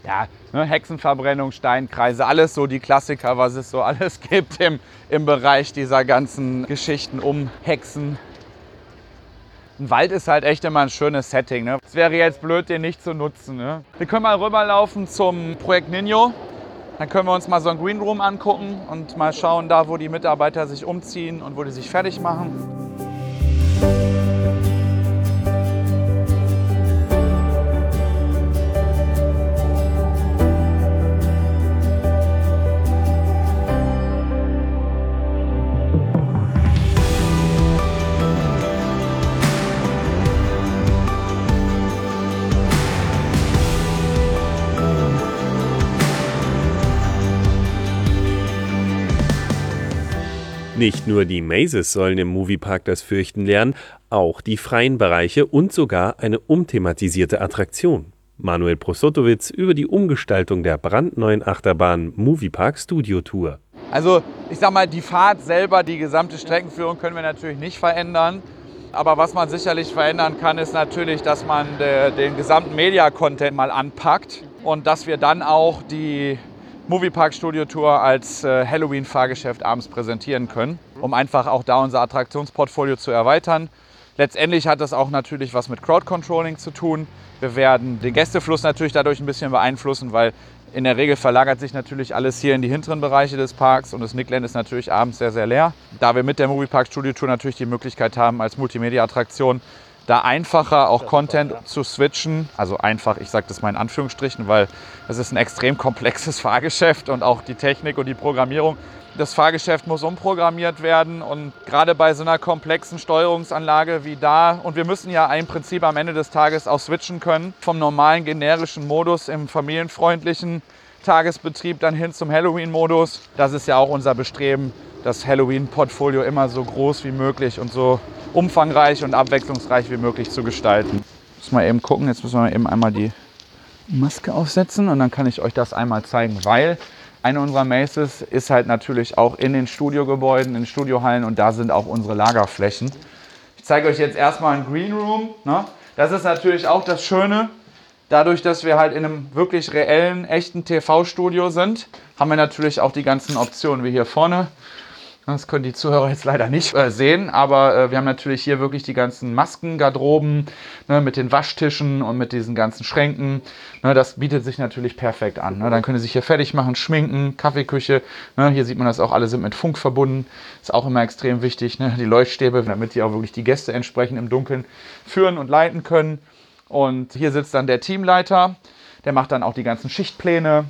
ja, ne, Hexenverbrennung, Steinkreise, alles so die Klassiker, was es so alles gibt im, im Bereich dieser ganzen Geschichten um Hexen. Ein Wald ist halt echt immer ein schönes Setting. Ne? Es wäre jetzt blöd, den nicht zu nutzen. Ne? Wir können mal rüberlaufen zum Projekt Nino. Dann können wir uns mal so ein Green Room angucken und mal schauen, da wo die Mitarbeiter sich umziehen und wo die sich fertig machen. Nicht nur die Mazes sollen im Moviepark das Fürchten lernen, auch die freien Bereiche und sogar eine umthematisierte Attraktion. Manuel Prosotowitz über die Umgestaltung der brandneuen Achterbahn Moviepark Studio Tour. Also ich sag mal, die Fahrt selber, die gesamte Streckenführung können wir natürlich nicht verändern. Aber was man sicherlich verändern kann, ist natürlich, dass man den gesamten Media-Content mal anpackt und dass wir dann auch die Moviepark Studio Tour als äh, Halloween-Fahrgeschäft abends präsentieren können, um einfach auch da unser Attraktionsportfolio zu erweitern. Letztendlich hat das auch natürlich was mit Crowd-Controlling zu tun. Wir werden den Gästefluss natürlich dadurch ein bisschen beeinflussen, weil in der Regel verlagert sich natürlich alles hier in die hinteren Bereiche des Parks und das Nickland ist natürlich abends sehr, sehr leer. Da wir mit der Moviepark Studio Tour natürlich die Möglichkeit haben, als Multimedia-Attraktion da einfacher auch Content zu switchen. Also einfach, ich sage das mal in Anführungsstrichen, weil es ist ein extrem komplexes Fahrgeschäft und auch die Technik und die Programmierung. Das Fahrgeschäft muss umprogrammiert werden und gerade bei so einer komplexen Steuerungsanlage wie da, und wir müssen ja im Prinzip am Ende des Tages auch switchen können vom normalen generischen Modus im familienfreundlichen Tagesbetrieb dann hin zum Halloween-Modus. Das ist ja auch unser Bestreben, das Halloween-Portfolio immer so groß wie möglich und so umfangreich und abwechslungsreich wie möglich zu gestalten. Muss mal eben gucken, jetzt müssen wir eben einmal die Maske aufsetzen und dann kann ich euch das einmal zeigen, weil eine unserer Maces ist halt natürlich auch in den Studiogebäuden, in Studiohallen und da sind auch unsere Lagerflächen. Ich zeige euch jetzt erstmal einen Green Room. Ne? Das ist natürlich auch das Schöne. Dadurch, dass wir halt in einem wirklich reellen, echten TV-Studio sind, haben wir natürlich auch die ganzen Optionen wie hier vorne. Das können die Zuhörer jetzt leider nicht äh, sehen, aber äh, wir haben natürlich hier wirklich die ganzen Masken, Garderoben ne, mit den Waschtischen und mit diesen ganzen Schränken. Ne, das bietet sich natürlich perfekt an. Ne. Dann können Sie sich hier fertig machen, schminken, Kaffeeküche. Ne. Hier sieht man das auch, alle sind mit Funk verbunden. Ist auch immer extrem wichtig, ne. die Leuchtstäbe, damit die auch wirklich die Gäste entsprechend im Dunkeln führen und leiten können. Und hier sitzt dann der Teamleiter, der macht dann auch die ganzen Schichtpläne.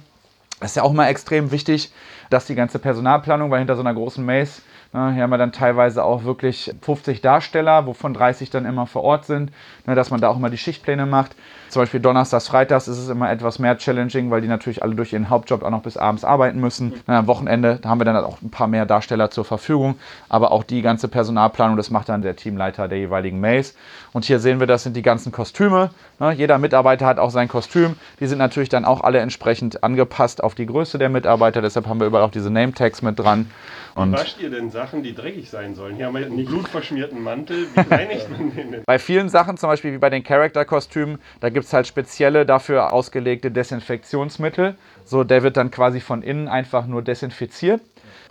Das ist ja auch immer extrem wichtig, dass die ganze Personalplanung, weil hinter so einer großen Maze hier haben wir dann teilweise auch wirklich 50 Darsteller, wovon 30 dann immer vor Ort sind, ne, dass man da auch immer die Schichtpläne macht. Zum Beispiel Donnerstags, Freitags ist es immer etwas mehr challenging, weil die natürlich alle durch ihren Hauptjob auch noch bis abends arbeiten müssen. Ne, am Wochenende haben wir dann auch ein paar mehr Darsteller zur Verfügung, aber auch die ganze Personalplanung, das macht dann der Teamleiter der jeweiligen Maze. Und hier sehen wir, das sind die ganzen Kostüme. Ne, jeder Mitarbeiter hat auch sein Kostüm. Die sind natürlich dann auch alle entsprechend angepasst auf die Größe der Mitarbeiter. Deshalb haben wir überall auch diese Name-Tags mit dran. Und Wie wascht ihr denn Sachen, die dreckig sein sollen? Hier haben wir einen blutverschmierten Mantel. Wie reinigt man den denn? Bei vielen Sachen, zum Beispiel wie bei den Charakterkostümen, da gibt es halt spezielle dafür ausgelegte Desinfektionsmittel. So, der wird dann quasi von innen einfach nur desinfiziert.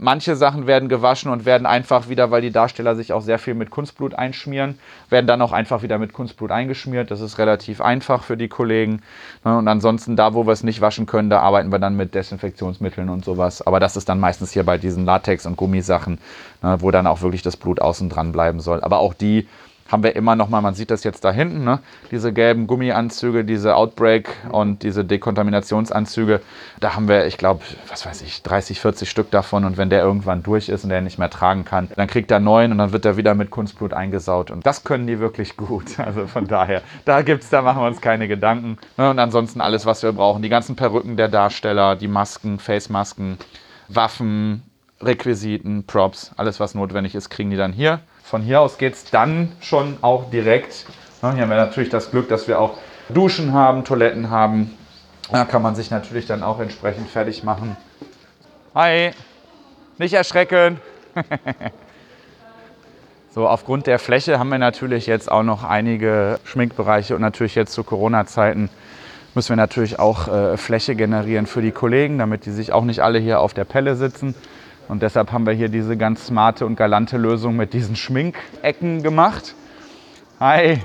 Manche Sachen werden gewaschen und werden einfach wieder, weil die Darsteller sich auch sehr viel mit Kunstblut einschmieren, werden dann auch einfach wieder mit Kunstblut eingeschmiert. Das ist relativ einfach für die Kollegen. Ne, und ansonsten, da wo wir es nicht waschen können, da arbeiten wir dann mit Desinfektionsmitteln und sowas. Aber das ist dann meistens hier bei diesen Latex- und Gummisachen, ne, wo dann auch wirklich das Blut außen dran bleiben soll. Aber auch die haben wir immer noch mal, man sieht das jetzt da hinten, ne? diese gelben Gummianzüge, diese Outbreak und diese Dekontaminationsanzüge. Da haben wir, ich glaube, was weiß ich, 30, 40 Stück davon. Und wenn der irgendwann durch ist und der nicht mehr tragen kann, dann kriegt er neun und dann wird er wieder mit Kunstblut eingesaut. Und das können die wirklich gut. Also von daher, da gibt's, da machen wir uns keine Gedanken. Ne? Und ansonsten alles, was wir brauchen. Die ganzen Perücken der Darsteller, die Masken, Face-Masken, Waffen, Requisiten, Props, alles was notwendig ist, kriegen die dann hier. Von hier aus geht es dann schon auch direkt. hier haben wir natürlich das Glück, dass wir auch Duschen haben, Toiletten haben. Da kann man sich natürlich dann auch entsprechend fertig machen. Hi, nicht erschrecken. so, aufgrund der Fläche haben wir natürlich jetzt auch noch einige Schminkbereiche und natürlich jetzt zu Corona-Zeiten müssen wir natürlich auch äh, Fläche generieren für die Kollegen, damit die sich auch nicht alle hier auf der Pelle sitzen. Und deshalb haben wir hier diese ganz smarte und galante Lösung mit diesen Schminkecken gemacht. Hi.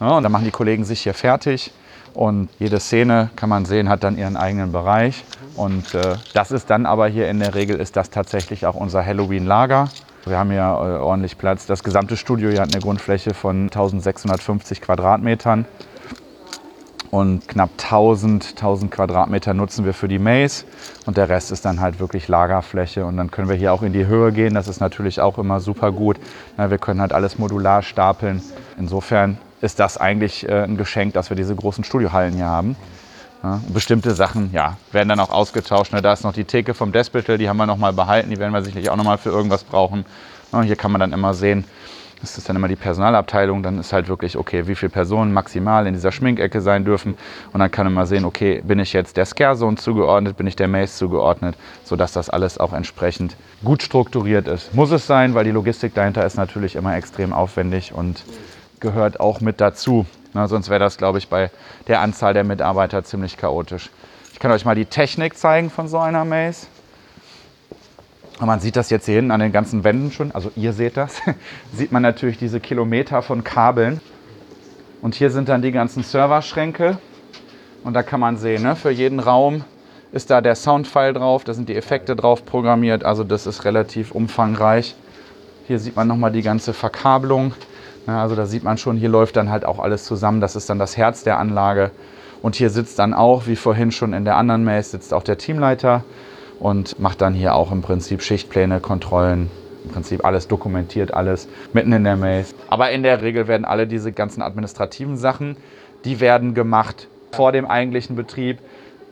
Ja, und dann machen die Kollegen sich hier fertig. Und jede Szene, kann man sehen, hat dann ihren eigenen Bereich. Und äh, das ist dann aber hier in der Regel, ist das tatsächlich auch unser Halloween-Lager. Wir haben hier äh, ordentlich Platz. Das gesamte Studio hier hat eine Grundfläche von 1650 Quadratmetern und knapp 1000, 1000 Quadratmeter nutzen wir für die Maze und der Rest ist dann halt wirklich Lagerfläche und dann können wir hier auch in die Höhe gehen. Das ist natürlich auch immer super gut. wir können halt alles modular stapeln. Insofern ist das eigentlich äh, ein Geschenk, dass wir diese großen Studiohallen hier haben. bestimmte Sachen ja, werden dann auch ausgetauscht. Da ist noch die Theke vom Despital, die haben wir noch mal behalten. Die werden wir sicherlich auch noch mal für irgendwas brauchen. hier kann man dann immer sehen, das ist dann immer die Personalabteilung, dann ist halt wirklich, okay, wie viele Personen maximal in dieser Schminkecke sein dürfen. Und dann kann man mal sehen, okay, bin ich jetzt der Scare-Zone zugeordnet, bin ich der Maze zugeordnet, sodass das alles auch entsprechend gut strukturiert ist. Muss es sein, weil die Logistik dahinter ist natürlich immer extrem aufwendig und gehört auch mit dazu. Na, sonst wäre das, glaube ich, bei der Anzahl der Mitarbeiter ziemlich chaotisch. Ich kann euch mal die Technik zeigen von so einer Maze. Und man sieht das jetzt hier hinten an den ganzen Wänden schon, also ihr seht das, sieht man natürlich diese Kilometer von Kabeln. Und hier sind dann die ganzen Serverschränke. Und da kann man sehen, ne, für jeden Raum ist da der Soundfile drauf, da sind die Effekte drauf programmiert, also das ist relativ umfangreich. Hier sieht man nochmal die ganze Verkabelung. Ja, also da sieht man schon, hier läuft dann halt auch alles zusammen. Das ist dann das Herz der Anlage. Und hier sitzt dann auch, wie vorhin schon in der anderen Maze, sitzt auch der Teamleiter und macht dann hier auch im Prinzip Schichtpläne, Kontrollen, im Prinzip alles dokumentiert, alles mitten in der Maze. Aber in der Regel werden alle diese ganzen administrativen Sachen, die werden gemacht vor dem eigentlichen Betrieb,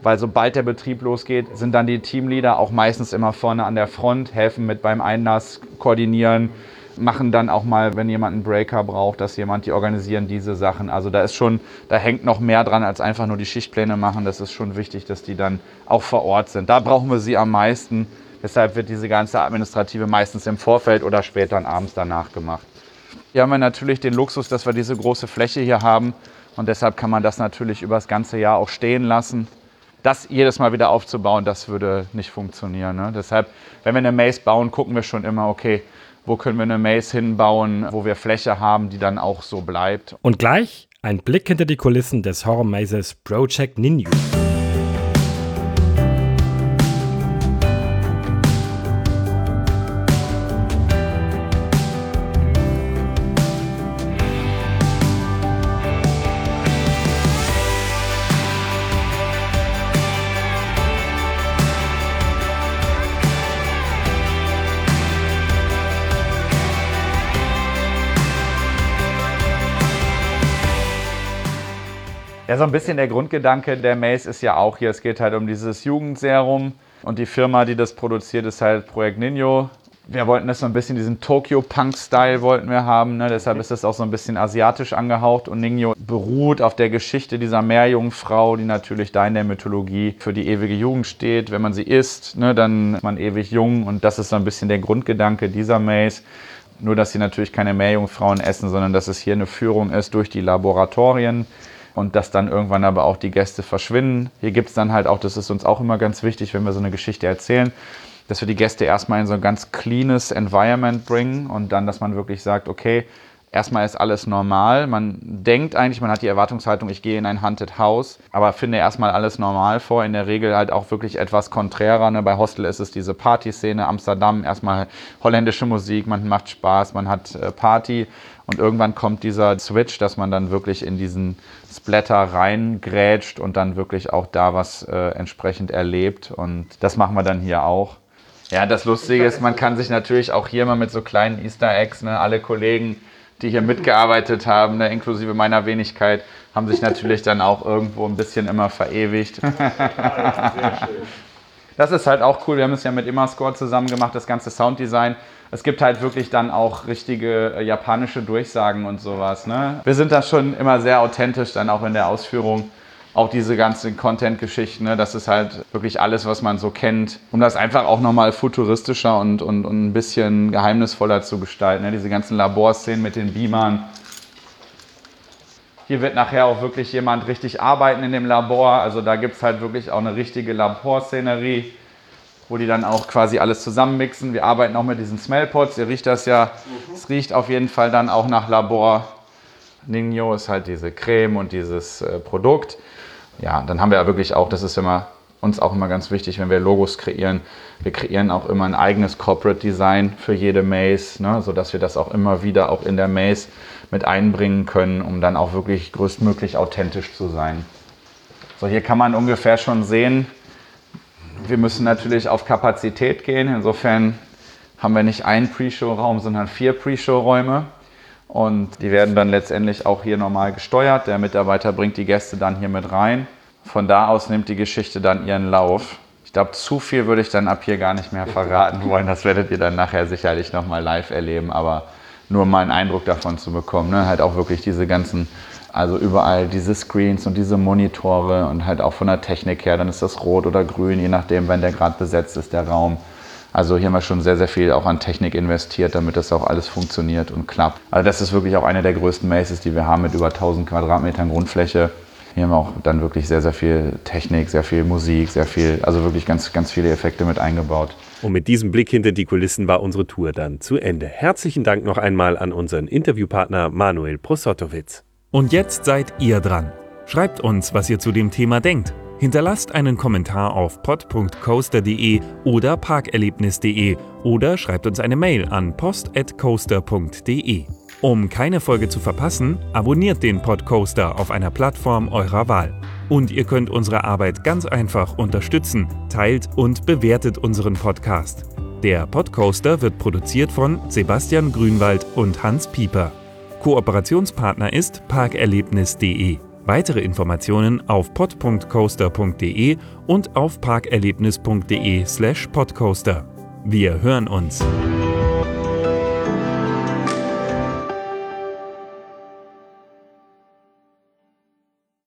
weil sobald der Betrieb losgeht, sind dann die Teamleader auch meistens immer vorne an der Front, helfen mit beim Einlass, koordinieren, machen dann auch mal, wenn jemand einen Breaker braucht, dass jemand, die organisieren diese Sachen. Also da ist schon, da hängt noch mehr dran, als einfach nur die Schichtpläne machen. Das ist schon wichtig, dass die dann auch vor Ort sind. Da brauchen wir sie am meisten. Deshalb wird diese ganze Administrative meistens im Vorfeld oder später abends danach gemacht. Hier haben wir natürlich den Luxus, dass wir diese große Fläche hier haben Und deshalb kann man das natürlich über das ganze Jahr auch stehen lassen. Das jedes Mal wieder aufzubauen, das würde nicht funktionieren. Ne? Deshalb, wenn wir eine Maze bauen, gucken wir schon immer, okay, wo können wir eine Maze hinbauen, wo wir Fläche haben, die dann auch so bleibt. Und gleich ein Blick hinter die Kulissen des Horror Mazes Project Ninju. Ja, so ein bisschen der Grundgedanke der Maze ist ja auch hier, es geht halt um dieses Jugendserum und die Firma, die das produziert, ist halt Projekt Ninjo. Wir wollten das so ein bisschen, diesen Tokyo-Punk-Style wollten wir haben, ne? deshalb ist das auch so ein bisschen asiatisch angehaucht und Ninjo beruht auf der Geschichte dieser Meerjungfrau, die natürlich da in der Mythologie für die ewige Jugend steht. Wenn man sie isst, ne, dann ist man ewig jung und das ist so ein bisschen der Grundgedanke dieser Maze. Nur, dass sie natürlich keine Meerjungfrauen essen, sondern dass es hier eine Führung ist durch die Laboratorien und dass dann irgendwann aber auch die Gäste verschwinden. Hier gibt es dann halt auch, das ist uns auch immer ganz wichtig, wenn wir so eine Geschichte erzählen, dass wir die Gäste erstmal in so ein ganz cleanes Environment bringen und dann, dass man wirklich sagt, okay, erstmal ist alles normal. Man denkt eigentlich, man hat die Erwartungshaltung, ich gehe in ein Haunted House, aber finde erstmal alles normal vor. In der Regel halt auch wirklich etwas konträrer. Ne? Bei Hostel ist es diese Partyszene, Amsterdam, erstmal holländische Musik, man macht Spaß, man hat äh, Party und irgendwann kommt dieser Switch, dass man dann wirklich in diesen Splatter reingrätscht und dann wirklich auch da was äh, entsprechend erlebt. Und das machen wir dann hier auch. Ja, das Lustige ist, man kann sich natürlich auch hier mal mit so kleinen Easter Eggs, ne, alle Kollegen, die hier mitgearbeitet haben, ne, inklusive meiner Wenigkeit, haben sich natürlich dann auch irgendwo ein bisschen immer verewigt. Das ist halt auch cool. Wir haben es ja mit Immerscore zusammen gemacht, das ganze Sounddesign. Es gibt halt wirklich dann auch richtige äh, japanische Durchsagen und sowas. Ne? Wir sind da schon immer sehr authentisch, dann auch in der Ausführung. Auch diese ganzen Content-Geschichten, ne? das ist halt wirklich alles, was man so kennt, um das einfach auch nochmal futuristischer und, und, und ein bisschen geheimnisvoller zu gestalten. Ne? Diese ganzen Laborszenen mit den Beamern, hier wird nachher auch wirklich jemand richtig arbeiten in dem Labor. Also da gibt es halt wirklich auch eine richtige Laborszenerie, wo die dann auch quasi alles zusammenmixen. Wir arbeiten auch mit diesen Smellpots. Ihr riecht das ja. Es riecht auf jeden Fall dann auch nach Labor. Nino ist halt diese Creme und dieses äh, Produkt. Ja, dann haben wir ja wirklich auch, das ist immer uns auch immer ganz wichtig, wenn wir Logos kreieren. Wir kreieren auch immer ein eigenes Corporate Design für jede Maze, ne, sodass wir das auch immer wieder auch in der Maze mit einbringen können, um dann auch wirklich größtmöglich authentisch zu sein. So, hier kann man ungefähr schon sehen, wir müssen natürlich auf Kapazität gehen. Insofern haben wir nicht einen Pre-Show-Raum, sondern vier Pre-Show-Räume. Und die werden dann letztendlich auch hier normal gesteuert. Der Mitarbeiter bringt die Gäste dann hier mit rein. Von da aus nimmt die Geschichte dann ihren Lauf. Ich glaube, zu viel würde ich dann ab hier gar nicht mehr verraten wollen. Das werdet ihr dann nachher sicherlich nochmal live erleben. Aber nur mal einen Eindruck davon zu bekommen. Ne? Halt auch wirklich diese ganzen, also überall diese Screens und diese Monitore und halt auch von der Technik her, dann ist das rot oder grün, je nachdem, wenn der gerade besetzt ist, der Raum. Also hier haben wir schon sehr, sehr viel auch an Technik investiert, damit das auch alles funktioniert und klappt. Also das ist wirklich auch eine der größten Maces, die wir haben mit über 1000 Quadratmetern Grundfläche. Hier haben wir auch dann wirklich sehr, sehr viel Technik, sehr viel Musik, sehr viel, also wirklich ganz, ganz viele Effekte mit eingebaut. Und mit diesem Blick hinter die Kulissen war unsere Tour dann zu Ende. Herzlichen Dank noch einmal an unseren Interviewpartner Manuel Prosotowitz. Und jetzt seid ihr dran. Schreibt uns, was ihr zu dem Thema denkt. Hinterlasst einen Kommentar auf pod.coaster.de oder parkerlebnis.de oder schreibt uns eine Mail an post.coaster.de. Um keine Folge zu verpassen, abonniert den Podcoaster auf einer Plattform eurer Wahl. Und ihr könnt unsere Arbeit ganz einfach unterstützen, teilt und bewertet unseren Podcast. Der Podcoaster wird produziert von Sebastian Grünwald und Hans Pieper. Kooperationspartner ist parkerlebnis.de. Weitere Informationen auf pod.coaster.de und auf parkerlebnis.de/podcoaster. Wir hören uns.